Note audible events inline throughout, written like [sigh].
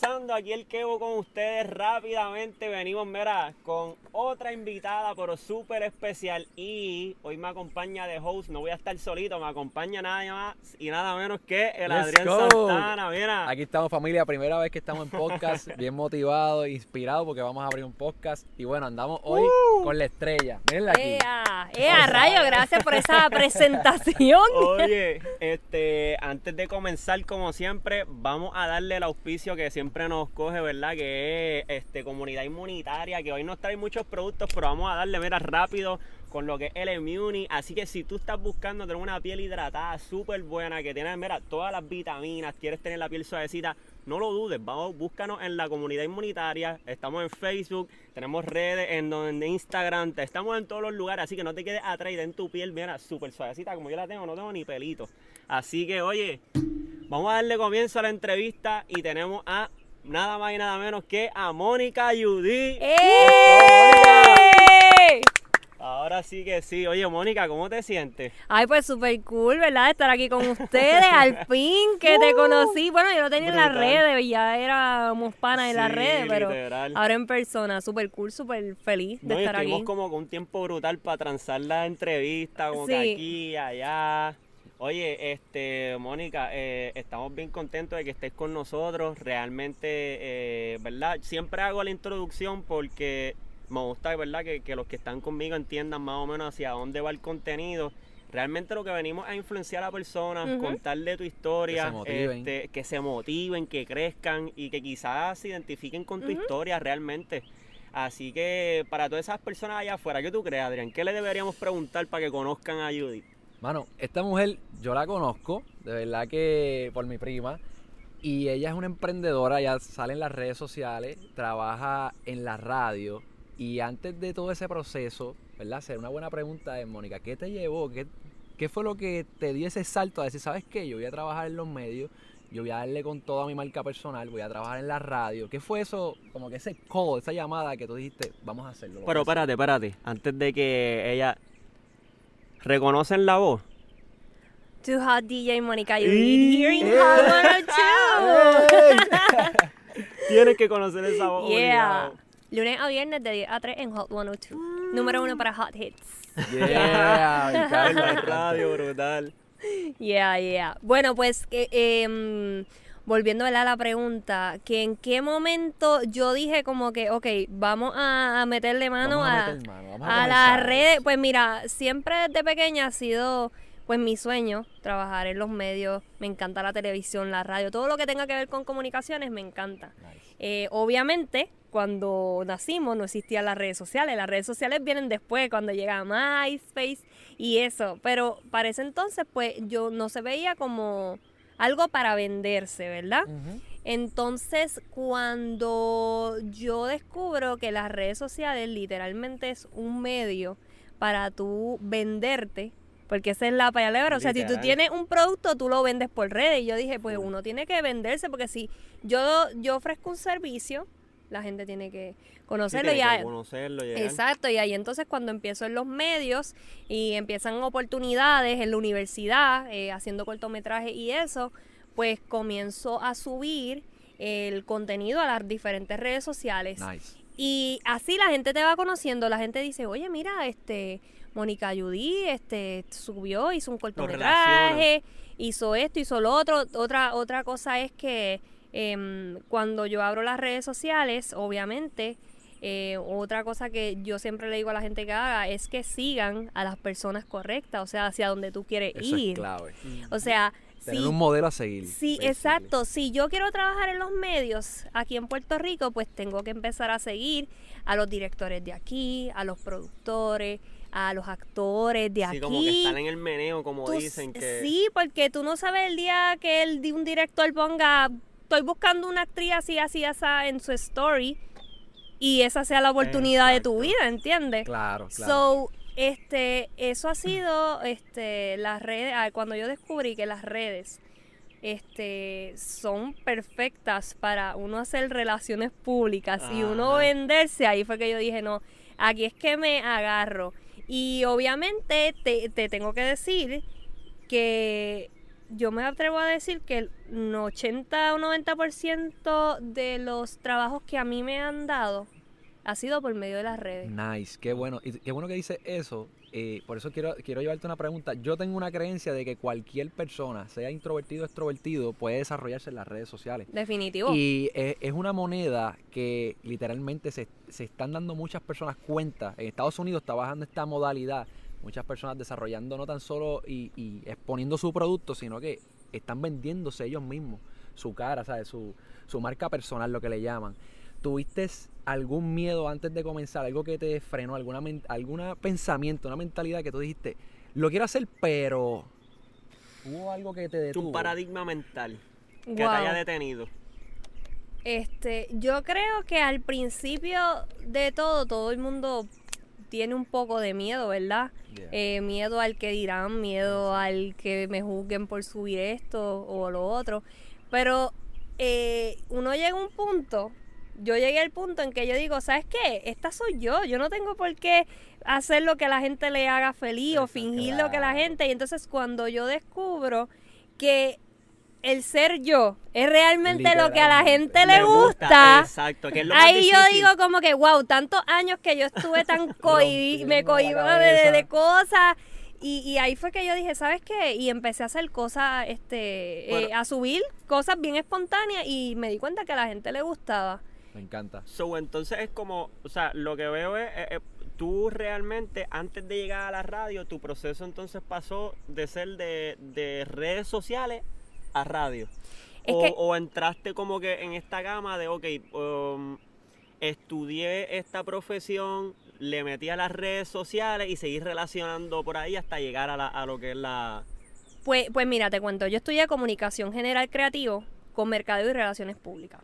¿qué Aquí el Kevo con ustedes rápidamente. Venimos, mira, con otra invitada, pero súper especial. Y hoy me acompaña de host, no voy a estar solito, me acompaña nada más y nada menos que el Adrián Santana. Mira. Aquí estamos, familia, primera vez que estamos en podcast, [laughs] bien motivados, inspirados porque vamos a abrir un podcast. Y bueno, andamos hoy uh. con la estrella. Mírenla aquí. ¡Ea! ¡Ea, rayo! Gracias por esa [laughs] presentación. Oye, este, antes de comenzar, como siempre, vamos a darle el auspicio que siempre nos coge, ¿verdad? Que es este, comunidad inmunitaria, que hoy nos trae muchos productos, pero vamos a darle, mira, rápido con lo que es el Immuni. Así que si tú estás buscando tener una piel hidratada súper buena, que tiene, mira, todas las vitaminas, quieres tener la piel suavecita, no lo dudes, vamos, búscanos en la comunidad inmunitaria. Estamos en Facebook, tenemos redes en, en Instagram, estamos en todos los lugares, así que no te quedes atrás en tu piel, mira, súper suavecita, como yo la tengo, no tengo ni pelito. Así que, oye, vamos a darle comienzo a la entrevista y tenemos a nada más y nada menos que a Mónica Judy. ¡Eh! Ahora sí que sí. Oye, Mónica, ¿cómo te sientes? Ay, pues súper cool, ¿verdad? Estar aquí con ustedes, al [laughs] fin que te uh. conocí. Bueno, yo lo tenía en las redes, ya éramos panas en las redes, pero ahora en persona, súper cool, súper feliz de estar aquí. Estuvimos como con un tiempo brutal para transar la entrevista, como que aquí, allá. Oye, este, Mónica, eh, estamos bien contentos de que estés con nosotros. Realmente, eh, ¿verdad? Siempre hago la introducción porque me gusta, ¿verdad? Que, que, los que están conmigo entiendan más o menos hacia dónde va el contenido. Realmente lo que venimos a influenciar a personas, contarle tu historia, que se, este, que se motiven, que crezcan y que quizás se identifiquen con tu historia realmente. Así que para todas esas personas allá afuera, ¿qué tú crees, Adrián? ¿Qué le deberíamos preguntar para que conozcan a Judith? Mano, esta mujer yo la conozco, de verdad que por mi prima, y ella es una emprendedora, ya sale en las redes sociales, trabaja en la radio, y antes de todo ese proceso, ¿verdad? Hacer una buena pregunta de Mónica, ¿qué te llevó? ¿Qué, ¿Qué fue lo que te dio ese salto a decir, ¿sabes qué? Yo voy a trabajar en los medios, yo voy a darle con toda mi marca personal, voy a trabajar en la radio. ¿Qué fue eso, como que ese call, esa llamada que tú dijiste, vamos a hacerlo? Pero espérate, espérate, antes de que ella... ¿Reconocen la voz? Too Hot DJ Mónica you hearing Hot 102. Tienes que conocer esa voz. Yeah. Lunes a viernes de 10 a 3 en Hot 102. Número uno para Hot Hits. Yeah, la [laughs] radio, brutal. Yeah, yeah. Bueno, pues eh, volviendo a la pregunta, que en qué momento yo dije como que, ok, vamos a, meterle mano a, a, a las redes. Pues mira, siempre desde pequeña ha sido pues mi sueño, trabajar en los medios, me encanta la televisión, la radio, todo lo que tenga que ver con comunicaciones me encanta. Eh, obviamente, cuando nacimos no existían las redes sociales, las redes sociales vienen después, cuando llega MySpace y eso, pero para ese entonces pues yo no se veía como algo para venderse, ¿verdad? Entonces, cuando yo descubro que las redes sociales literalmente es un medio para tú venderte, porque esa es la payalebra. O sea, si tú tienes un producto, tú lo vendes por redes. Y yo dije, pues uno tiene que venderse, porque si yo, yo ofrezco un servicio, la gente tiene que conocerlo. y que conocerlo Exacto, y ahí entonces cuando empiezo en los medios y empiezan oportunidades en la universidad, eh, haciendo cortometrajes y eso, pues comienzo a subir el contenido a las diferentes redes sociales. Y así la gente te va conociendo, la gente dice, oye, mira, este Mónica Judy este, subió, hizo un cortometraje, hizo esto, hizo lo otro. Otra, otra cosa es que em, cuando yo abro las redes sociales, obviamente, eh, otra cosa que yo siempre le digo a la gente que haga es que sigan a las personas correctas, o sea, hacia donde tú quieres ir. O sea, Tener un modelo a seguir. Sí, exacto. Si yo quiero trabajar en los medios aquí en Puerto Rico, pues tengo que empezar a seguir a los directores de aquí, a los productores, a los actores de aquí. Sí, como que están en el meneo, como dicen que... Sí, porque tú no sabes el día que el, un director ponga, estoy buscando una actriz así, así, así en su story y esa sea la oportunidad de tu vida, ¿entiendes? Claro, claro. So, este, eso ha sido, este, las redes, cuando yo descubrí que las redes, este, son perfectas para uno hacer relaciones públicas y uno venderse, ahí fue que yo dije, no, aquí es que me agarro. Y obviamente te, tengo que decir que yo me atrevo a decir que el 80 o 90% de los trabajos que a mí me han dado ha sido por medio de las redes. Nice, qué bueno. Y qué bueno que dice eso. Eh, por eso quiero, quiero llevarte una pregunta. Yo tengo una creencia de que cualquier persona, sea introvertido o extrovertido, puede desarrollarse en las redes sociales. Definitivo. Y es, una moneda que literalmente se, se, están dando muchas personas cuenta. En Estados Unidos está bajando esta modalidad. Muchas personas desarrollando no tan solo y, y exponiendo su producto, sino que están vendiéndose ellos mismos. Su cara, ¿sabes? Su, su marca personal, lo que le llaman. ¿Tuviste algún miedo antes de comenzar? ¿Algo que te frenó? ¿Alguna, alguna pensamiento, una mentalidad que tú dijiste, lo quiero hacer, pero hubo algo que te detuvo? Un paradigma mental que te haya detenido. Este, yo creo que al principio de todo, todo el mundo tiene un poco de miedo, ¿verdad? Eh, miedo al que dirán, miedo al que me juzguen por subir esto o lo otro. Pero eh, uno llega a un punto yo llegué al punto en que yo digo, ¿sabes qué? Esta soy yo. Yo no tengo por qué hacer lo que la gente le haga feliz o fingir lo que la gente. Y entonces cuando yo descubro que el ser yo es realmente lo que a la gente le, gusta, exacto, ahí yo digo como que, wow, tantos años que yo estuve tan [laughs] cohibida, me cohibaba de, cosas. Y, ahí fue que yo dije, ¿sabes qué? Y empecé a hacer cosas, este, eh, a subir cosas bien espontáneas y me di cuenta que a la gente le gustaba. Me encanta. So, entonces es como, o sea, lo que veo es, eh, eh, tú realmente, antes de llegar a la radio, tu proceso entonces pasó de ser de, redes sociales a radio. O, entraste como que en esta gama de, ok, um, estudié esta profesión, le metí a las redes sociales y seguí relacionando por ahí hasta llegar a, a lo que es la... Pues, pues mira, te cuento, yo estudié comunicación general creativo con mercado y relaciones públicas.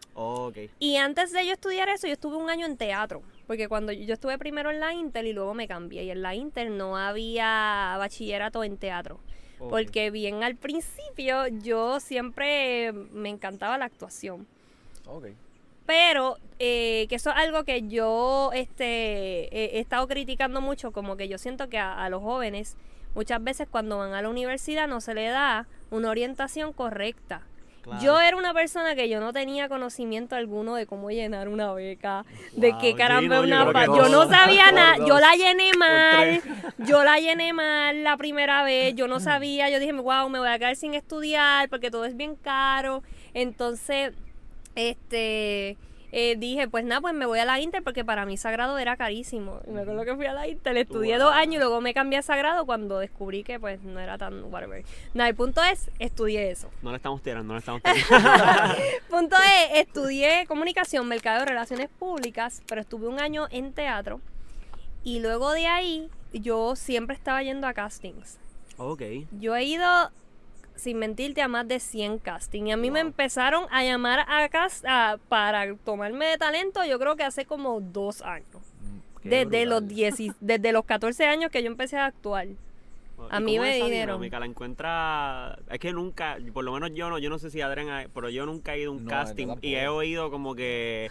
Y antes de yo estudiar eso, yo estuve un año en teatro, porque cuando yo estuve primero en la Inter y luego me cambié, y en la Inter no había bachillerato en teatro. Porque bien al principio yo siempre me encantaba la actuación. Pero eh, que eso es algo que yo este, he, estado criticando mucho, como que yo siento que a los jóvenes muchas veces cuando van a la universidad no se le da una orientación correcta yo era una persona que yo no tenía conocimiento alguno de cómo llenar una beca, de qué caramba una yo, yo no sabía [laughs] nada, yo la llené mal, yo la llené mal la primera vez, yo no [laughs] sabía, yo dije, wow, me voy a quedar sin estudiar porque todo es bien caro. Entonces, este eh, dije, pues nada, pues me voy a la Inter porque para mí Sagrado era carísimo. Y me acuerdo que fui a la Inter, estudié dos años y luego me cambié a Sagrado cuando descubrí que pues no era tan whatever. Nada, el punto es, estudié eso. No le estamos tirando, no le estamos [laughs] tirando. [laughs] punto es, estudié comunicación, mercado, relaciones públicas, pero estuve un año en teatro. Y luego de ahí, yo siempre estaba yendo a castings. Ok. Yo he ido sin mentirte, a más de 100 casting. Y a mí me empezaron a llamar a cast para tomarme de talento, yo creo que hace como dos años. Mm, desde los, [laughs] desde los 14 años que yo empecé a actuar. a mí me dijeron. la encuentra. Es que nunca, por lo menos yo no, yo no sé si Adrián, pero yo nunca he ido a un casting y he oído como que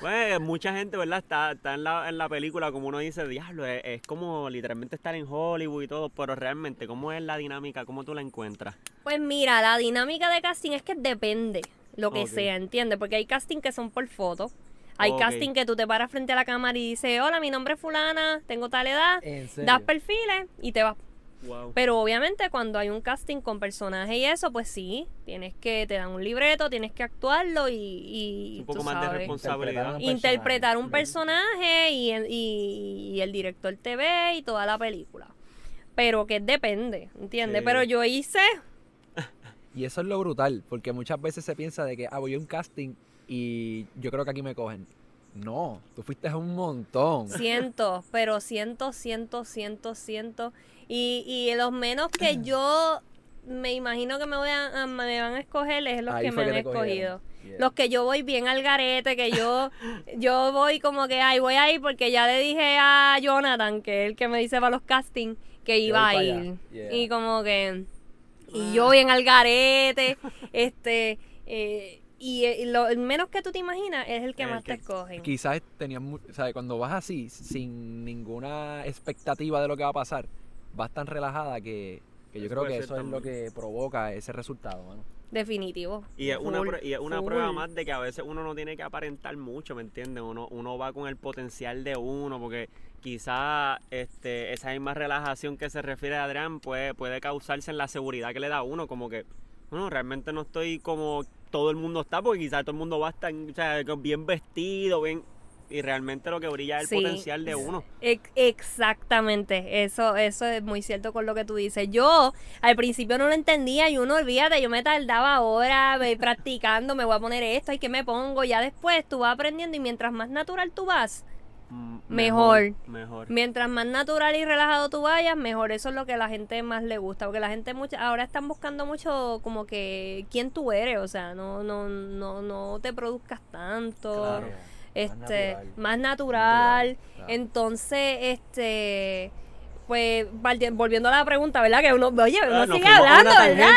pues mucha gente, ¿verdad? Está, está en, la, en la película, como uno dice, diablo, es, como literalmente estar en Hollywood y todo, pero realmente, ¿cómo es la dinámica? ¿Cómo tú la encuentras? Pues mira, la dinámica de casting es que depende lo que sea, ¿entiendes? Porque hay casting que son por foto. Hay casting que tú te paras frente a la cámara y dices, hola, mi nombre es fulana, tengo tal edad, das perfiles y te vas pero obviamente cuando hay un casting con personaje y eso, pues sí, tienes que, te dan un libreto, tienes que actuarlo y... un poco más de responsabilidad. Interpretar un personaje, y, y, el director te ve y toda la película. Pero que depende, ¿entiendes? Pero yo hice... [laughs] Y eso es lo brutal, porque muchas veces se piensa de que, ah, voy a un casting y yo creo que aquí me cogen. No, tú fuiste a un montón. Cientos, pero [laughs] cientos, cientos, cientos, cientos. Y, y los menos que yo me imagino que me, voy a, me van a escoger es los que me han escogido. Los que yo voy bien al garete, que yo, [laughs] yo voy como que, ay, voy a ir porque ya le dije a Jonathan, que es el que me dice para los castings, que iba a ir. Y como que, y ah. yo bien al garete, [laughs] este, eh, y, eh, lo menos que tú te imaginas es el que más te escogen. Quizás tenías, o sea, cuando vas así, sin ninguna expectativa de lo que va a pasar, vas tan relajada que Que yo creo que eso es lo que provoca ese resultado, mano. Definitivo. Y es una, y es una prueba más de que a veces uno no tiene que aparentar mucho, ¿me entiendes? Uno, uno va con el potencial de uno, porque quizá este, esa misma relajación que se refiere a Adrián puede, puede causarse en la seguridad que le da a uno, como que, bueno, realmente no estoy como todo el mundo está, porque quizás todo el mundo va a estar o sea, bien vestido, bien y realmente lo que brilla es el potencial de uno. Exactamente, eso, eso es muy cierto con lo que tú dices. Yo al principio no lo entendía y uno, olvídate, yo me tardaba horas practicando, me voy a poner esto, y que me pongo, ya después tú vas aprendiendo y mientras más natural tú vas, mm, mejor, mejor. Mientras más natural y relajado tú vayas, mejor. Eso es lo que a la gente más le gusta. Porque la gente mucha, ahora están buscando mucho como que quién tú eres. O sea, no, no, no, no te produzcas tanto. Claro este más natural, entonces este pues volviendo a la pregunta, ¿verdad? Que uno, oye, uno sigue hablando, ¿verdad?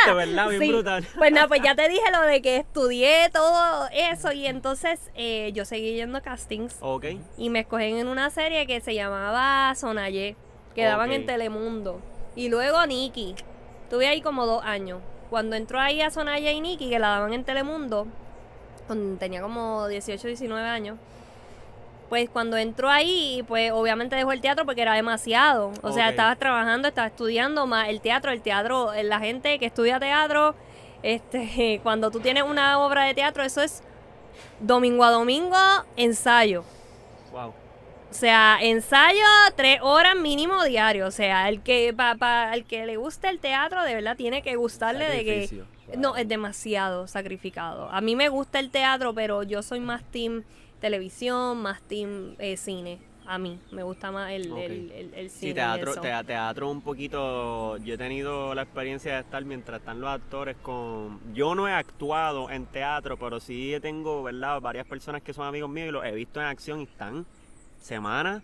Pues nada, pues ya [laughs] te dije lo de que estudié todo eso y entonces eh, yo seguí yendo castings. Ok. Y me escogí en una serie que se llamaba Sonaye, que daban en Telemundo. Y luego Nikki. Tuve ahí como dos años. Cuando entró ahí a Sonaye y Nikki, que la daban en Telemundo, tenía como 18, 19 años. Pues cuando entró ahí, pues obviamente dejó el teatro porque era demasiado. O sea, estaba trabajando, estaba estudiando más el teatro, el teatro, la gente que estudia teatro, este, [laughs] cuando tú tienes una obra de teatro, eso es domingo a domingo, ensayo. Wow. O sea, ensayo tres horas mínimo diario. O sea, el que para el que le guste el teatro, de verdad tiene que gustarle de que no, es demasiado sacrificado. A mí me gusta el teatro, pero yo soy más team televisión, más team eh, cine. A mí me gusta más el, cine. Sí, teatro, teatro un poquito. Yo he tenido la experiencia de estar mientras están los actores con. Yo no he actuado en teatro, pero sí tengo, ¿verdad? Varias personas que son amigos míos y los he visto en acción y están semanas,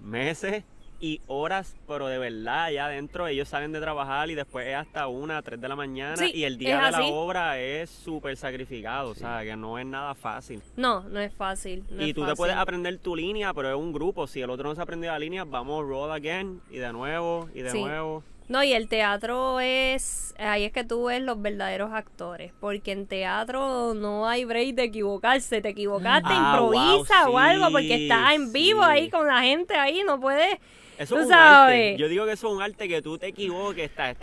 meses y horas, pero de verdad, allá adentro ellos salen de trabajar y después es hasta una, tres de la mañana y el día de la obra es súper sacrificado, o sea, que no es nada fácil. No, no es fácil. y tú te puedes aprender tu línea, pero es un grupo, si el otro no se ha aprendido la línea, vamos roll again y de nuevo y de nuevo. No, y el teatro es, ahí es que tú ves los verdaderos actores, porque en teatro no hay break de equivocarse, te equivocaste, ah, improvisa o algo, porque estás en vivo ahí con la gente ahí, no puedes eso es un arte. Yo digo que eso es un arte que tú te equivoques, estás,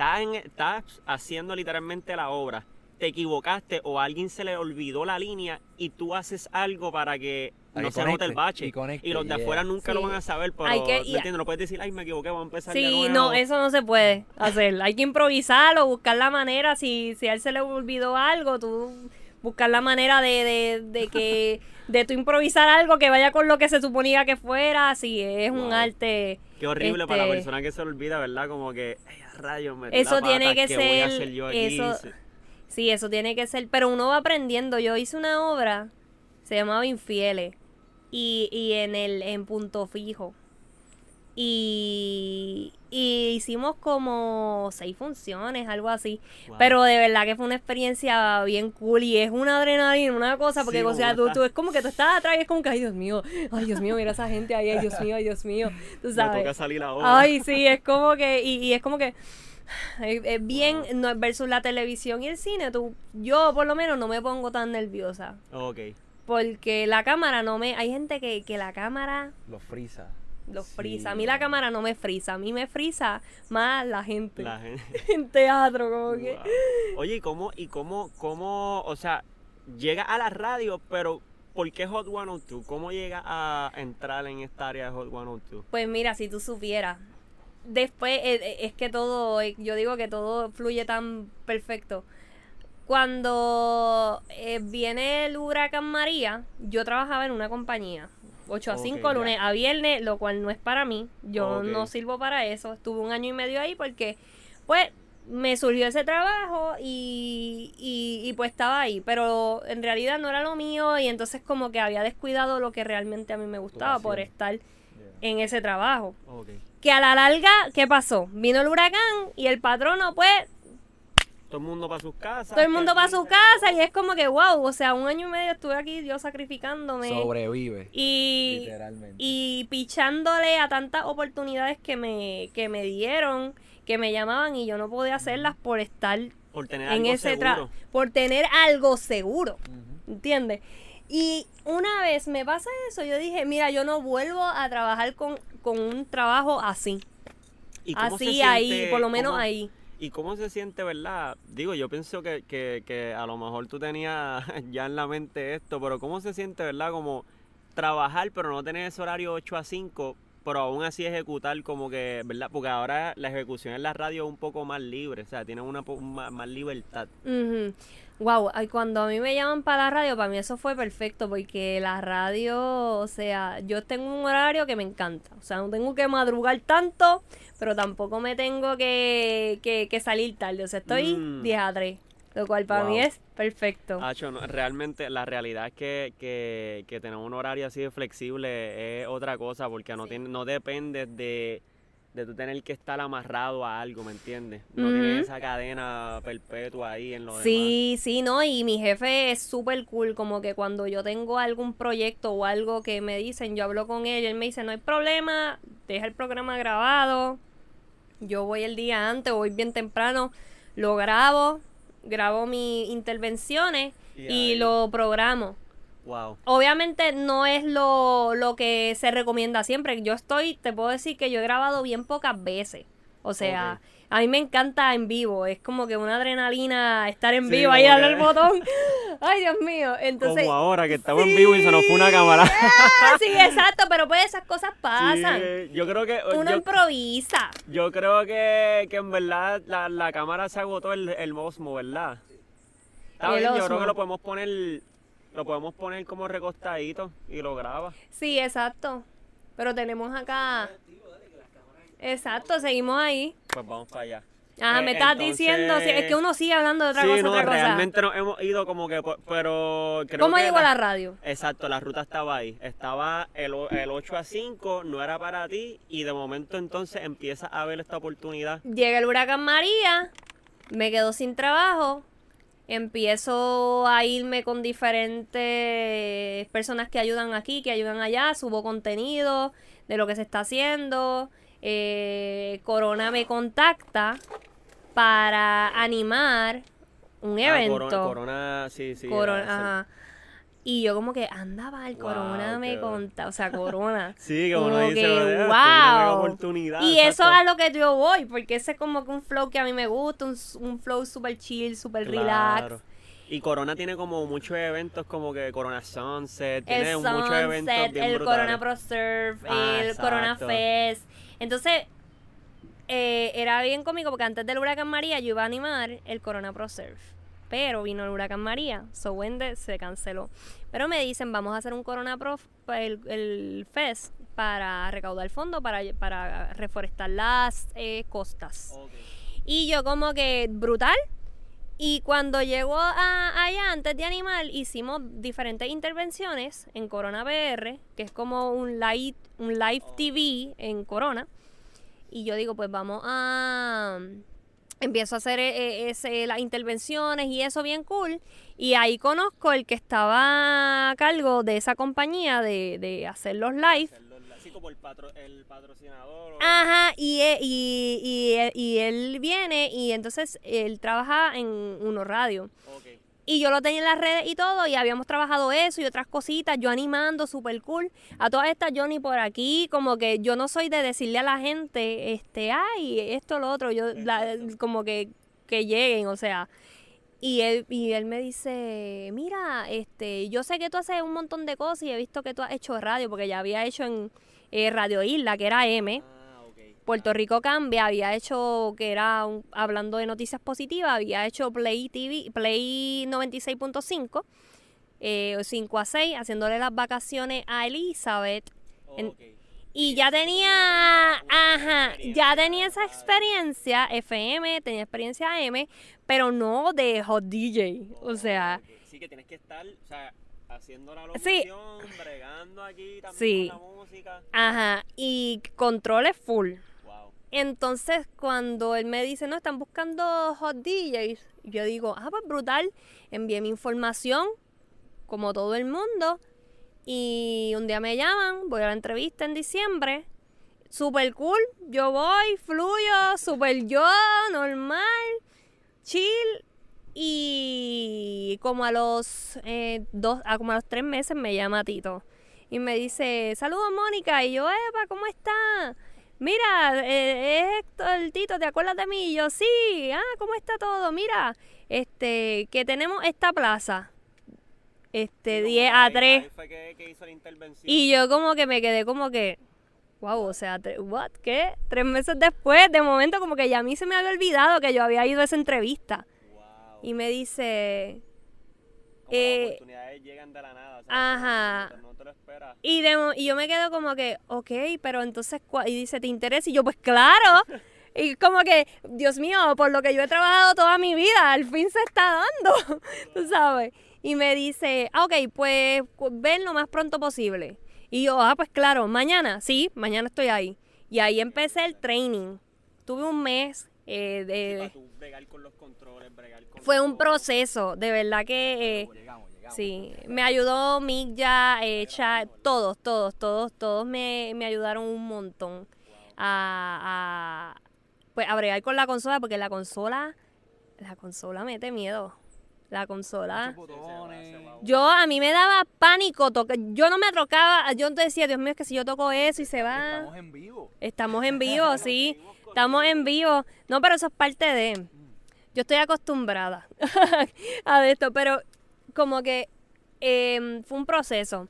estás, haciendo literalmente la obra. Te equivocaste o a alguien se le olvidó la línea y tú haces algo para que no se note el bache. Y, los de afuera nunca lo van a saber, pero Hay que, No puedes decir, ay, me equivoqué, voy a empezar Sí, de nuevo. no, eso no se puede hacer. Hay que improvisarlo, buscar la manera. Si, si a él se le olvidó algo, tú buscar la manera de, de, de que [laughs] de tu improvisar algo que vaya con lo que se suponía que fuera, sí, es un arte. Qué horrible para la este, persona que se olvida, ¿verdad? Como que, rayos, me Eso tiene que ser. Eso, sí, eso tiene que ser. Pero uno va aprendiendo. Yo hice una obra, se llamaba Infieles, y, y en el en punto fijo. Y, hicimos como seis funciones, algo así. Pero de verdad que fue una experiencia bien cool y es una adrenalina, una cosa, porque o sea, tú, es como que tú estás atrás y es como que, ay Dios mío, ay Dios mío, mira esa gente ahí, ay Dios mío, ay Dios mío. Tú sabes. toca salir ahora. Ay, sí, es como que, y, es como que es bien no, versus la televisión y el cine, tú, yo por lo menos no me pongo tan nerviosa. Ok. Porque la cámara no me, hay gente que, que la cámara... Lo frisa los frisa. A mí la cámara no me frisa, a mí me frisa más la gente. La gente. [laughs] en teatro, como que. Oye, ¿y cómo, y cómo, cómo, o sea, llega a la radio, pero ¿por qué Hot 102? ¿Cómo llega a entrar en esta área de Hot 102? Pues mira, si tú supieras. Después eh, eh, es que todo, eh, yo digo que todo fluye tan perfecto. Cuando viene el huracán María, yo trabajaba en una compañía 8 a 5, lunes a viernes, lo cual no es para mí. Yo no sirvo para eso. Estuve un año y medio ahí porque, pues, me surgió ese trabajo y, y, pues estaba ahí. Pero en realidad no era lo mío y entonces como que había descuidado lo que realmente a mí me gustaba por estar en ese trabajo. Que a la larga, ¿qué pasó? Vino el huracán y el patrono, pues, todo el mundo para sus casas. Todo el mundo para su casa y es como que, wow, o sea, un año y medio estuve aquí yo sacrificándome. Sobrevive. Y, Literalmente. y pichándole a tantas oportunidades que me, que me dieron, que me llamaban y yo no podía hacerlas por estar por tener en algo ese seguro. por tener algo seguro, Ujú. ¿entiendes? Y una vez me pasa eso, yo dije, mira, yo no vuelvo a trabajar con, con un trabajo así. ¿Y cómo se Así ahí, por lo menos cómo- ahí. ¿Y cómo se siente, verdad? Digo, yo pienso que, que, que a lo mejor tú tenías [laughs] ya en la mente esto, pero ¿cómo se siente, verdad? Como trabajar, pero no tener ese horario 8 a 5, pero aún así ejecutar como que, ¿verdad? Porque ahora la ejecución en la radio es un poco más libre, o sea, tienen una po- más, más libertad. Wow, cuando a mí me llaman para la radio, para mí eso fue perfecto porque la radio, o sea, yo tengo un horario que me encanta. O sea, no tengo que madrugar tanto, pero tampoco me tengo que, que, que salir tarde. O sea, estoy Mm. 10 a 3, lo cual para Wow. mí es perfecto. Hacho, no, realmente la realidad es que, que, que tener un horario así de flexible es otra cosa, porque no, Sí. tiene, no dependes de, de tú tener que estar amarrado a algo, ¿me entiendes? No Ujú. tienes esa cadena perpetua ahí en lo demás. Sí, sí, no, y mi jefe es súper cool, como que cuando yo tengo algún proyecto o algo que me dicen, yo hablo con él y él me dice, no hay problema, deja el programa grabado, yo voy el día antes, voy bien temprano, lo grabo, grabo mis intervenciones Y lo programo. Wow. Obviamente no es lo, lo que se recomienda siempre. Yo estoy, te puedo decir que yo he grabado bien pocas veces. O sea, a mí me encanta en vivo. Es como que una adrenalina estar en Sí, vivo, ahí darle el botón. [laughs] Ay, Dios mío. Entonces, Como ahora que estamos en vivo y se nos fue una cámara. [laughs] Ah, sí, exacto, pero pues esas cosas pasan. Sí, yo creo que Uno yo, improvisa. yo creo que, que en verdad la, la cámara se agotó el, el Osmo, ¿verdad? Está bien, yo creo que lo podemos poner lo podemos poner como recostadito y lo graba. Sí, exacto. Pero tenemos acá. Exacto, seguimos ahí. Pues vamos para allá. Ajá, Eh, me estás entonces- diciendo, sí, es que uno sigue hablando de otra sí, cosa, no, otra cosa. realmente nos hemos ido como que, pero creo ¿Cómo que llegó a la radio? Exacto, la ruta estaba ahí. Estaba el, el 8 a 5, no era para ti, y de momento entonces empieza a ver esta oportunidad. Llega el huracán María, me quedo sin trabajo, empiezo a irme con diferentes personas que ayudan aquí, que ayudan allá, subo contenido de lo que se está haciendo. eh, Corona me contacta para animar un Ah, evento. corona, corona, sí, sí. Corona, ajá. Y yo como que andaba el Wow, Corona me qué- conta, o sea, [laughs] Corona. Sí, uno Como dice, que, "Oye, esto es una mega wow". oportunidad. Y eso es a lo que yo voy, porque ese es como que un flow que a mí me gusta, un, un flow super chill, super relax. Claro. Y Corona tiene como muchos eventos como que Corona Sunset, tiene El muchos eventos bien el brutales. Corona Pro Surf, Ah, el Corona. Fest. Entonces, eh, era bien cómico porque antes del huracán María yo iba a animar el Corona Pro Surf. Pero vino el huracán María, so Wende se canceló. Pero me dicen, vamos a hacer un Corona Pro, f- el, el Fest, para recaudar fondos para, para reforestar las eh, costas. Y yo como que brutal. Y cuando llegó a, allá, antes de animar, hicimos diferentes intervenciones en Corona PR, que es como un live, un live TV en Corona. Y yo digo, pues vamos a... Empiezo a hacer eh, eh, ese, las intervenciones y eso bien cool. Y ahí conozco el que estaba a cargo de esa compañía de, de hacer los live. Así como el, patro- el patrocinador. Ajá, y, e- y, y, él- y él viene y entonces él trabaja en Uno Radio. Ok. Y yo lo tenía en las redes y todo, y habíamos trabajado eso y otras cositas, yo animando, súper cool. A todas estas, yo ni por aquí, como que yo no soy de decirle a la gente, este, ay, esto, lo otro, yo, la- como que, que lleguen, o sea. Y él, y él me dice, mira, este, yo sé que tú haces un montón de cosas y he visto que tú has hecho radio, porque ya había hecho en eh, Radio Isla, que era M. Puerto Rico Cambia, había hecho, que era un- hablando de noticias positivas, había hecho Play TV, Play 96.5, eh, 5 a 6, haciéndole las vacaciones a Elizabeth. En- y ya tenía, ajá, ya tenía esa experiencia FM, tenía experiencia AM, pero no de hot DJ, o sea. Sí, que tienes que estar, o sea, haciendo la Sí. locución, bregando aquí también Sí. con la música. ajá, y controles full. Entonces cuando él me dice, no, están buscando hot DJs, yo digo, ah, pues brutal, envié mi información, como todo el mundo, y un día me llaman, voy a la entrevista en diciembre, super cool, yo voy, fluyo, super yo, normal, chill, y como a los eh, dos, a como a los tres meses me llama Tito y me dice, saludos Mónica, y yo, Epa, ¿cómo está? Mira, eh, es Héctor Tito, ¿te acuerdas de mí? Y yo, sí, ah, ¿cómo está todo? Mira, este, que tenemos esta plaza este 10 a 3. y yo como que me quedé como que, wow, o sea, what, ¿qué? Tres meses después, de momento como que ya a mí se me había olvidado que yo había ido a esa entrevista. Y me dice... Eh, oportunidades llegan de la nada. ajá. No te lo esperas. Y, y yo me quedo como que, ok, pero entonces, y dice, ¿te interesa? Y yo, pues claro. [laughs] Y como que, Dios mío, por lo que yo he trabajado toda mi vida, al fin se está dando, [laughs] tú sabes. Y me dice, ah, ok, pues ven lo más pronto posible. Y yo, ah, pues claro, mañana, sí, mañana estoy ahí. Y ahí empecé el training. Tuve un mes eh, de... Fue un proceso, de verdad que... Eh, sí, me ayudó Mick ya, eh, todos, todos, todos, todos me, me ayudaron un montón a, a, pues, a bregar con la consola, porque la consola, la consola mete miedo la consola. Yo a mí me daba pánico tocar. Yo no me trocaba. Yo te decía, Dios mío, es que si yo toco eso y se va. Estamos en vivo. Estamos en [laughs] vivo, sí. Estamos en vivo. No, pero eso es parte de. Yo estoy acostumbrada [laughs] a esto, pero como que em, fue un proceso.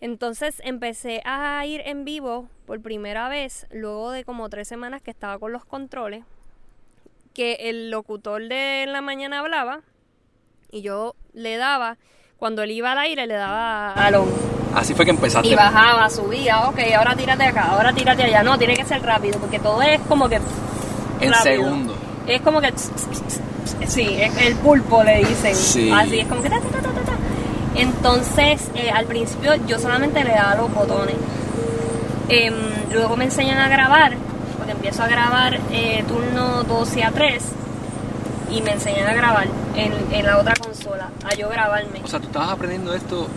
Entonces empecé a ir en vivo por primera vez, luego de como tres semanas que estaba con los controles, que el locutor de la mañana hablaba y yo le daba, cuando él iba al aire, le daba Así fue que empezaste. Y bajaba, subía, ok, ahora tírate acá, ahora tírate allá. No, tiene que ser rápido, porque todo es como que. En segundo. Es como que. Sí, el pulpo le dicen. Sí. Así es como que. Entonces, eh, al principio yo solamente le daba los botones. Em, luego me enseñan a grabar, porque empiezo a grabar eh, turno 12 a 3 y me enseñan a grabar en, en, la otra consola, a yo grabarme. O sea, tú estabas aprendiendo esto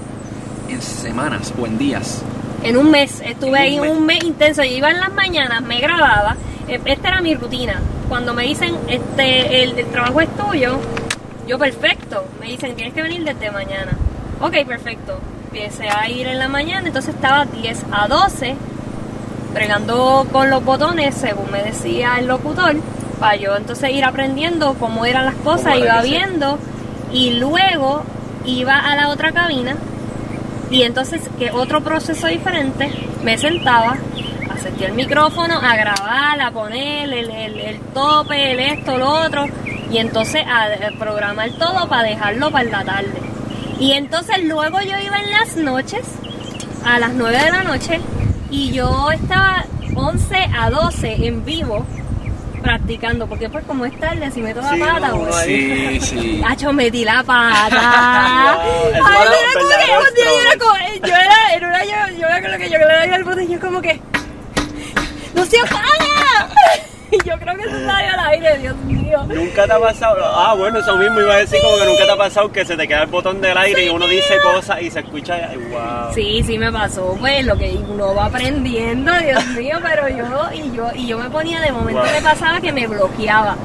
en semanas o en días. En un mes, estuve ahí un mes intenso, yo iba en las mañanas, me grababa, e, esta era mi rutina. Cuando me dicen, este, el, trabajo es tuyo, yo perfecto, me dicen, tienes que venir desde mañana. Ok, perfecto. Empecé a ir en la mañana, entonces estaba 10 a 12, bregando con los botones, según me decía el locutor para yo entonces ir aprendiendo cómo eran las cosas, iba viendo y luego iba a la otra cabina y entonces que otro proceso diferente, me sentaba a sentir el micrófono, a grabar, a poner el, el, tope, el esto, lo otro y entonces a, programar todo para dejarlo para la tarde. Y entonces luego yo iba en las noches, a las 9 de la noche, y yo estaba 11 a 12 en vivo practicando, porque pues como es tarde, si meto la pata, pues. Sí, sí. [laughs] Hacho, metí la pata. [laughs] Ay, era como que un día yo era como, eh, yo era, era una, yo, yo era con lo que yo le daba al bote y yo como que, ¡no se apaga! Y [laughs] yo creo que se salió al aire, Dios mío. Nunca te ha pasado. Ah, bueno, eso mismo iba a decir, como que nunca te ha pasado que se te queda el botón del aire y uno dice cosas y se escucha. Wow. Sí, sí me pasó. Pues lo que uno va aprendiendo, Dios mío, pero yo y yo y yo me ponía de momento me pasaba que me bloqueaba.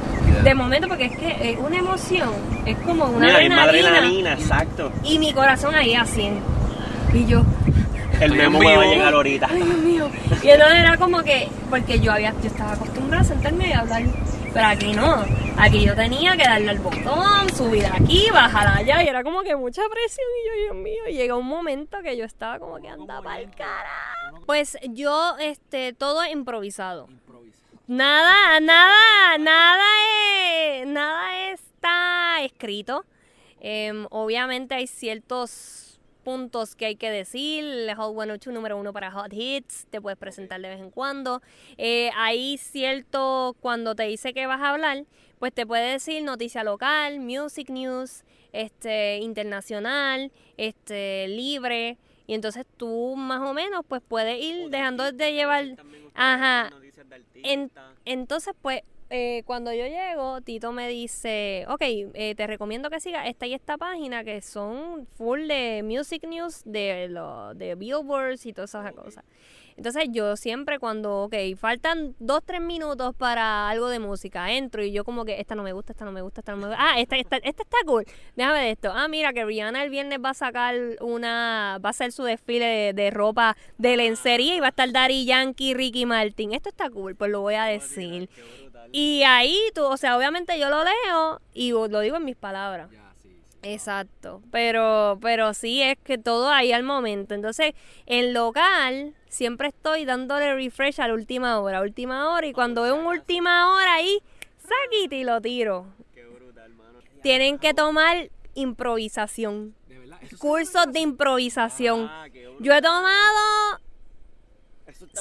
De momento, porque es que es una emoción, es como una Mira, adrenalina. exacto. Y mi corazón ahí así. Y yo, el memo me va a llegar ahorita. Ay, Dios mío. Y entonces era como que, porque yo había, yo estaba acostumbrada a sentarme y hablar. Pero aquí no. Aquí yo tenía que darle al botón, subir aquí, bajar allá. Y era como que mucha presión. Y yo, Dios mío, y llegó un momento que yo estaba como que andaba al cara. Pues yo, este, todo improvisado. Nada, nada, nada es, nada está escrito. Em, obviamente hay ciertos puntos que hay que decir. Hot 102 número uno para Hot Hits. Te puedes presentar de vez en cuando. Eh, hay cierto, cuando te dice que vas a hablar, pues te puede decir noticia local, music news, este, internacional, este, libre. Y entonces tú más o menos pues puedes ir dejando de llevar... Ajá. entonces, pues, eh, cuando yo llego, Tito me dice, ok, eh, te recomiendo que sigas esta y esta página que son full de music news, de, lo, de billboards y todas esas cosas. Entonces yo siempre cuando, ok, faltan dos, tres minutos para algo de música, entro y yo como que esta no me gusta, esta no me gusta, esta no me gusta. Ah, esta, esta, esta está cool. Déjame de esto. Ah, mira que Rihanna el viernes va a sacar una, va a hacer su desfile de, ropa de lencería y va a estar Daddy Yankee, Ricky Martin. Esto está cool, pues lo voy a decir. Y ahí tú, o sea, obviamente yo lo leo y lo digo en mis palabras. Exacto, pero, pero sí es que todo ahí al momento. Entonces, en local siempre estoy dándole refresh a la última hora, última hora, y cuando veo un última hora ahí, saquite y lo tiro. Qué brutal, hermano. Tienen que tomar improvisación. Cursos de improvisación. Ah, Yo he tomado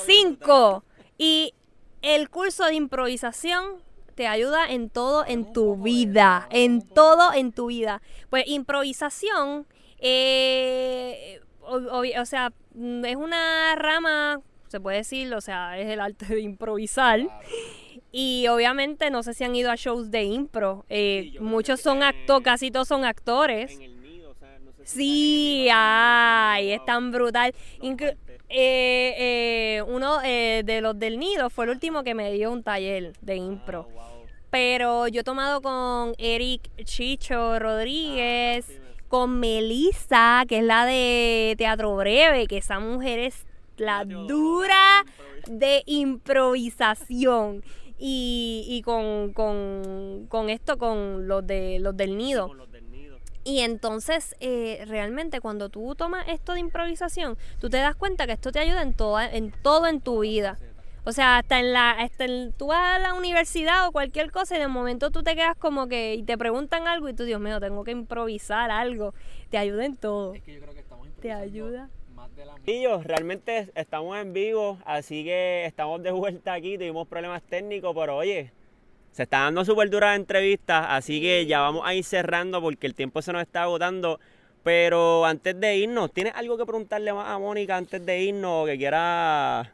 cinco y el curso de improvisación te ayuda en todo en tu vida, en todo en tu vida. Pues improvisación, eh, o, sea, mm, es una rama, se puede decir, o sea, es el arte de improvisar. Y obviamente no sé si han ido a shows de impro. Eh, muchos son actores, casi todos son actores. sí, ay, es tan brutal. Eh, eh, uno eh, de los del nido fue el último que me dio un taller de impro. Ah, Pero yo he tomado con Eric Chicho Rodríguez, ah, con Melissa, que es la de Teatro Breve, que esa mujer es la dura de improvisación. Y, y con, con, con, esto, con los de los del nido. Y entonces, eh, realmente, cuando tú tomas esto de improvisación, tú te das cuenta que esto te ayuda en, toda, en todo en tu vida. O sea, hasta en la, hasta tú vas a la universidad o cualquier cosa y de momento tú te quedas como que y te preguntan algo y tú, Dios mío, tengo que improvisar algo. Te ayuda en todo. Es que yo creo que estamos Te ayuda. Más de la... realmente estamos en vivo, así que estamos de vuelta aquí, tuvimos problemas técnicos, pero oye, se está dando súper dura entrevistas, así que ya vamos a ir cerrando porque el tiempo se nos está agotando. Pero antes de irnos, ¿tienes algo que preguntarle a Mónica antes de irnos que quiera...?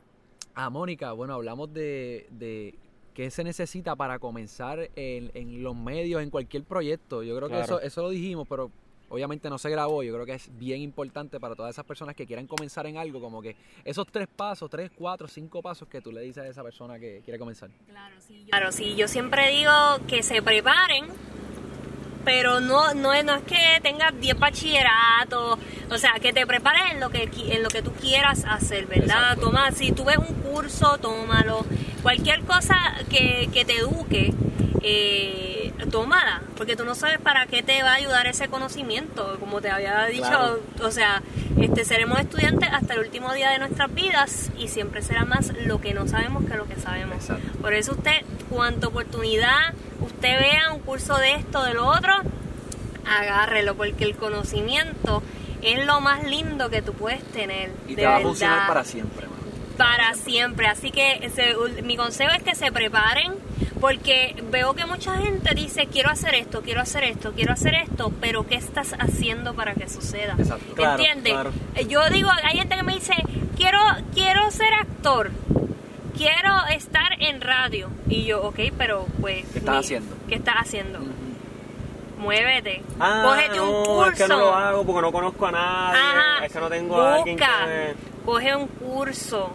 A Mónica, bueno, hablamos de, de qué se necesita para comenzar en, en, los medios, en cualquier proyecto. Yo creo que eso, eso lo dijimos, pero obviamente no se grabó, yo creo que es bien importante para todas esas personas que quieran comenzar en algo, como que esos tres pasos, tres, cuatro, cinco pasos que tú le dices a esa persona que quiere comenzar. Claro, sí, yo, claro, sí, yo siempre digo que se preparen, pero no, no, es, no es que tengas 10 bachilleratos, o sea, que te prepares en lo que, en lo que tú quieras hacer, ¿verdad? Toma, si tú ves un curso, tómalo, cualquier cosa que, que te eduque eh, tómala, porque tú no sabes para qué te va a ayudar ese conocimiento, como te había dicho, o sea, este seremos estudiantes hasta el último día de nuestras vidas y siempre será más lo que no sabemos que lo que sabemos. Por eso usted, cuanta oportunidad usted vea un curso de esto, de lo otro, agárrelo, porque el conocimiento es lo más lindo que tú puedes tener. Y te va a funcionar para siempre. Para siempre. Así que mi consejo es que se preparen porque veo que mucha gente dice, quiero hacer esto, quiero hacer esto, quiero hacer esto, pero ¿qué estás haciendo para que suceda? Exacto. ¿Entiendes? Eh, yo digo, hay gente que me dice, quiero, quiero ser actor, quiero estar en radio. Y yo, ok, pero pues... ¿Qué estás haciendo? ¿Qué estás haciendo? Muévete. Ah, Cógete un curso. Es que no lo hago porque no conozco a nadie. Es que no tengo a alguien que Coge un curso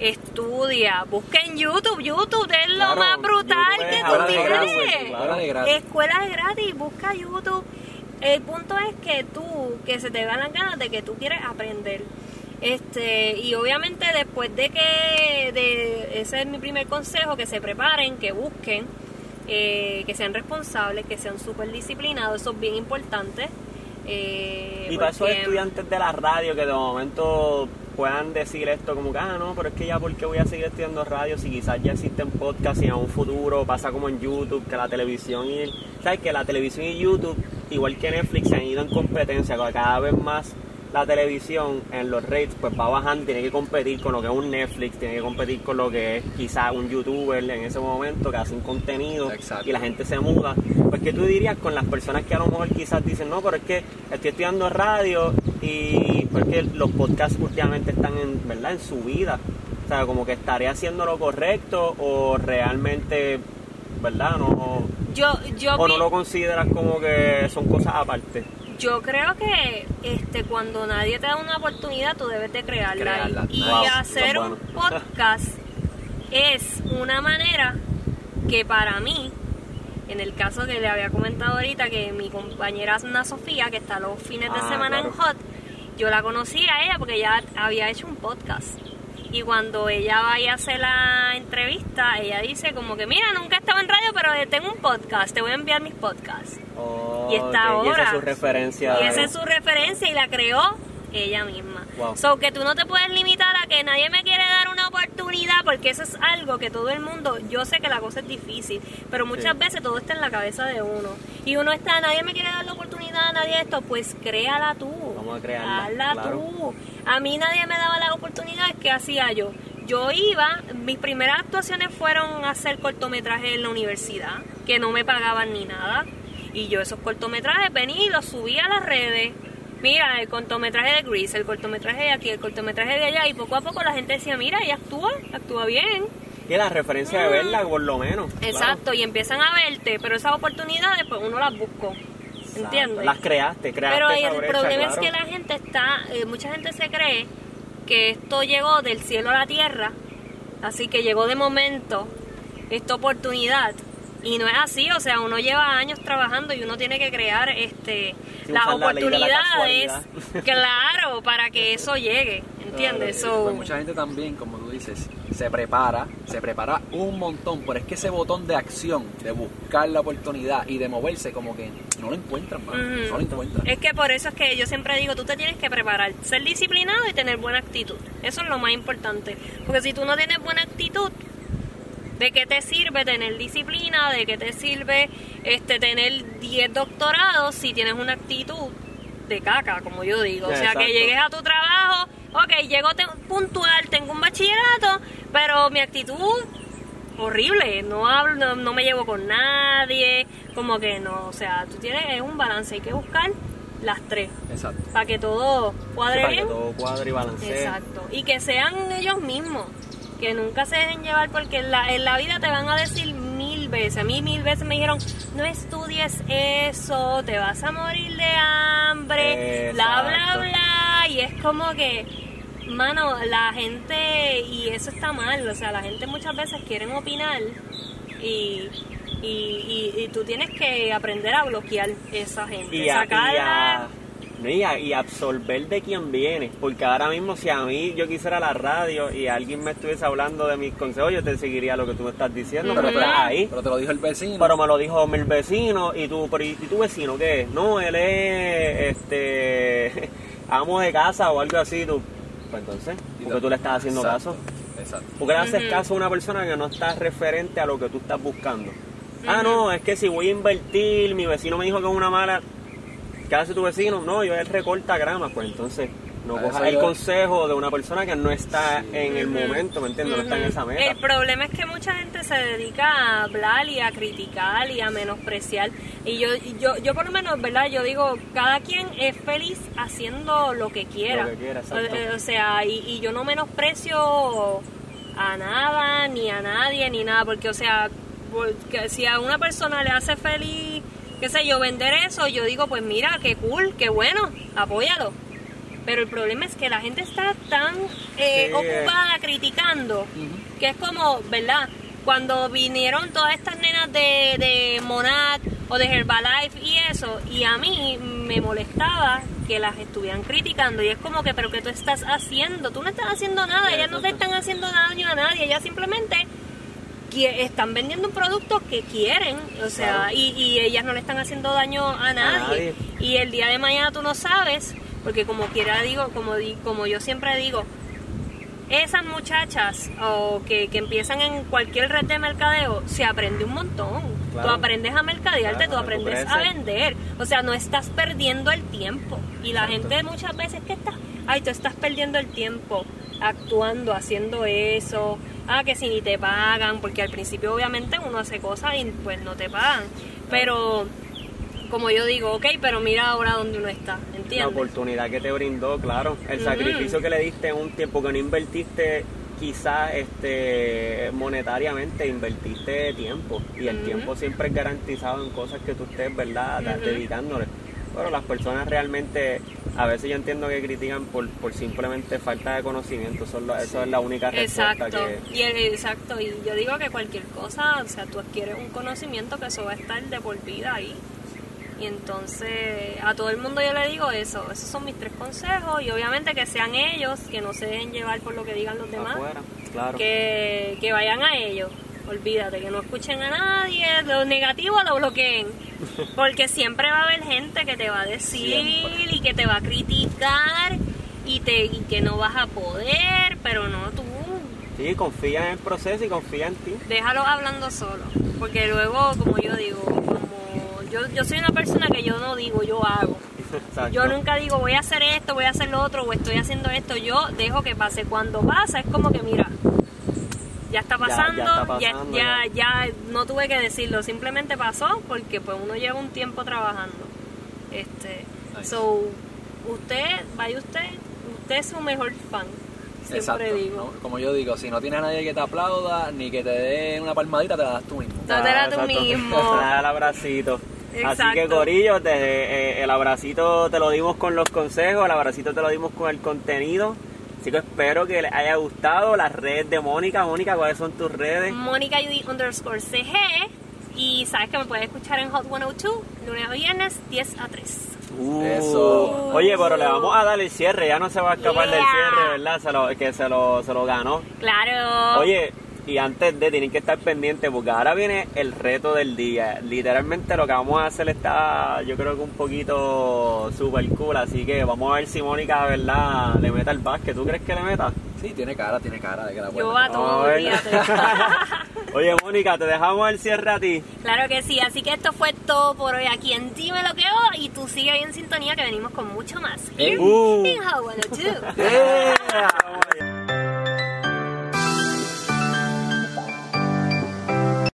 estudia, busca en YouTube, YouTube es lo más brutal que tú tienes. Escuela de gratis, busca YouTube. El punto es que tú, que se te dan las ganas de que tú quieres aprender. Este, y obviamente después de que, de, ese es mi primer consejo, que se preparen, que busquen, eh, que sean responsables, que sean súper disciplinados, eso es bien importante. Eh, y para esos estudiantes de la radio que de momento puedan decir esto como que, ah, no, pero es que ya porque voy a seguir estudiando radio si quizás ya existen podcasts y en un futuro pasa como en YouTube, que la televisión y, ¿sabes? Que la televisión y YouTube, igual que Netflix, se han ido en competencia, cada vez más la televisión en los rates pues va bajando, tiene que competir con lo que es un Netflix, tiene que competir con lo que es quizás un youtuber en ese momento que hace un contenido y la gente se muda. Pues que tú dirías con las personas que a lo mejor quizás dicen, no, pero es que estoy estudiando radio y porque los podcasts últimamente están en, ¿verdad? en su vida. sea, como que estaré haciendo lo correcto o realmente, ¿verdad? No, yo, yo o no lo consideras como que son cosas aparte. Yo creo que este cuando nadie te da una oportunidad, tú debes de crearla. Y, hacer un [laughs] podcast es una manera que para mí, en el caso que le había comentado ahorita, que mi compañera Ana Sofía, que está los fines de ah, semana en Hot, yo la conocí a ella porque ella había hecho un podcast. Y cuando ella vaya a hacer la entrevista, ella dice como que, mira, nunca he estado en radio, pero tengo un podcast, te voy a enviar mis podcasts. y está ahora. Y esa es su referencia. Y esa es su referencia y la creó ella misma. So que tú no te puedes limitar a que nadie me quiere porque eso es algo que todo el mundo, yo sé que la cosa es difícil, pero muchas veces todo está en la cabeza de uno. Y uno está, nadie me quiere dar la oportunidad, nadie esto, pues créala tú. Vamos a crearla. Hazla tú. A mí nadie me daba la oportunidad, ¿qué hacía yo? Yo iba, mis primeras actuaciones fueron hacer cortometrajes en la universidad, que no me pagaban ni nada. Y yo esos cortometrajes venía y los subía a las redes mira, el cortometraje de Grease, el cortometraje de aquí, el cortometraje de allá, y poco a poco la gente decía, mira, ella actúa, actúa bien. Y la referencia de verla, por lo menos. Exacto, y empiezan a verte, pero esas oportunidades, pues uno las buscó. ¿Entiendes? Las creaste, creaste. Pero el problema es que la gente está, eh, mucha gente se cree que esto llegó del cielo a la tierra, así que llegó de momento esta oportunidad y no es así, o sea, uno lleva años trabajando y uno tiene que crear este las oportunidades, [laughs] [laughs] claro, para que eso llegue, ¿entiendes? Pues mucha gente también, como tú dices, se prepara, se prepara un montón, pero es que ese botón de acción, de buscar la oportunidad y de moverse, como que no lo encuentran, no lo encuentran. Es que por eso es que yo siempre digo, tú te tienes que preparar, ser disciplinado y tener buena actitud. Eso es lo más importante, porque si tú no tienes buena actitud, ¿De qué te sirve tener disciplina? ¿De qué te sirve este tener 10 doctorados si tienes una actitud de caca, como yo digo? o sea, que llegues a tu trabajo, ok, llego puntual, tengo un bachillerato, pero mi actitud horrible, no hablo, no, me llevo con nadie, como que no, o sea, tú tienes un balance, hay que buscar las tres. Exacto. Para que todo cuadre bien. Para que todo cuadre y balancee. Exacto. Y que sean ellos mismos que nunca se dejen llevar porque en la, en la vida te van a decir mil veces, a mí mil veces me dijeron, no estudies eso, te vas a morir de hambre, bla, bla, bla, y es como que, mano, la gente, y eso está mal, o sea, la gente muchas veces quieren opinar y... Y, y, tú tienes que aprender a bloquear esa gente, y y, absorber de quién viene. Porque ahora mismo, si a mí yo quisiera la radio y alguien me estuviese hablando de mis consejos, yo te seguiría lo que tú me estás diciendo. Pero ahí. Pero te lo dijo el vecino. Pero me lo dijo el vecino. ¿Y tú, pero, ¿y, tu vecino qué? No, él es este [laughs] amo de casa o algo así. Tú. Pues entonces, ¿por qué tú le estás haciendo caso? Exacto. ¿Por qué le haces caso a una persona que no está referente a lo que tú estás buscando? Ah, no, es que si voy a invertir, mi vecino me dijo que es una mala ¿qué hace tu vecino? No, yo él recorta grama, pues entonces no cojas el consejo de una persona que no está en el momento, ¿me entiendes? No está en esa meta. El problema es que mucha gente se dedica a hablar y a criticar y a menospreciar. Y yo, yo, yo por lo menos, ¿verdad? Yo digo, cada quien es feliz haciendo lo que quiera. Lo que quiera o, sea, y, y yo no menosprecio a nada, ni a nadie, ni nada, porque, o sea, porque si a una persona le hace feliz qué sé yo, vender eso, yo digo, pues mira, qué cool, qué bueno, apóyalo. Pero el problema es que la gente está tan eh, ocupada criticando que es como, ¿verdad? Cuando vinieron todas estas nenas de, de Monat o de Herbalife y eso, y a mí me molestaba que las estuvieran criticando y es como que, pero ¿qué tú estás haciendo? Tú no estás haciendo nada, ellas no te están haciendo daño a nadie, ellas simplemente que están vendiendo un producto que quieren, o sea, y, ellas no le están haciendo daño a nadie. Y el día de mañana tú no sabes, porque como quiera digo, como, como yo siempre digo, esas muchachas o que, que, empiezan en cualquier red de mercadeo, se aprende un montón. Tú aprendes a mercadearte, tú aprendes a vender. O sea, no estás perdiendo el tiempo. Y la gente muchas veces que está, ay, tú estás perdiendo el tiempo actuando, haciendo eso, ah, que si ni te pagan, porque al principio obviamente uno hace cosas y pues no te pagan. Pero como yo digo, ok, pero mira ahora dónde uno está, ¿entiendes? La oportunidad que te brindó, claro. El sacrificio que le diste un tiempo que no invertiste quizás este, monetariamente invertiste tiempo y el tiempo siempre es garantizado en cosas que tú estés, ¿verdad?, dedicándole. Pero las personas realmente, a veces yo entiendo que critican por, por simplemente falta de conocimiento, eso es, eso es la única respuesta exacto. que... Y, exacto, y yo digo que cualquier cosa, o sea, tú adquieres un conocimiento que eso va a estar de por vida ahí. Y entonces a todo el mundo yo le digo eso, esos son mis tres consejos y obviamente que sean ellos, que no se dejen llevar por lo que digan los demás, claro. que, que vayan a ellos, olvídate, que no escuchen a nadie, lo negativo lo bloqueen, porque siempre va a haber gente que te va a decir y que te va a criticar y, te, y que no vas a poder, pero no tú. Sí, confía en el proceso y confía en ti. Déjalo hablando solo, porque luego, como yo digo, yo, yo soy una persona que yo no digo, yo hago. Yo nunca digo voy a hacer esto, voy a hacer lo otro o estoy haciendo esto. Yo dejo que pase. Cuando pasa es como que mira, ya está pasando, ya, ya, ya, no tuve que decirlo, simplemente pasó porque pues uno lleva un tiempo trabajando. Este, so, usted, vaya usted, usted es su mejor fan. Siempre digo. Como yo digo, si no tienes a nadie que te aplauda ni que te dé una palmadita, te la das tú mismo. te la das tú mismo. [laughs] Te das el abracito. Así que Corillo, eh, el abracito te lo dimos con los consejos, el abracito te lo dimos con el contenido. Así que espero que les haya gustado las redes de Mónica. Mónica, ¿cuáles son tus redes? Mónica underscore CG. Y sabes que me puedes escuchar en Hot 102, lunes a viernes, 10 a 3. Uh, Eso. Oye, pero le vamos a dar el cierre, ya no se va a escapar del cierre, ¿verdad? Se lo, que se lo, se lo ganó. Claro. Oye, y antes de tienen que estar pendientes porque ahora viene el reto del día. Literalmente lo que vamos a hacer está, yo creo que un poquito super cool, así que vamos a ver si Mónica, ¿verdad? Le meta el básquet. ¿Tú crees que le meta? Sí, tiene cara, tiene cara de que la puede Yo a todo [laughs] Oye, Mónica, te dejamos el cierre a ti. Claro que sí, así que esto fue todo por hoy aquí en Dime lo que hoy y tú sigue ahí en sintonía que venimos con mucho más. Uh. [laughs]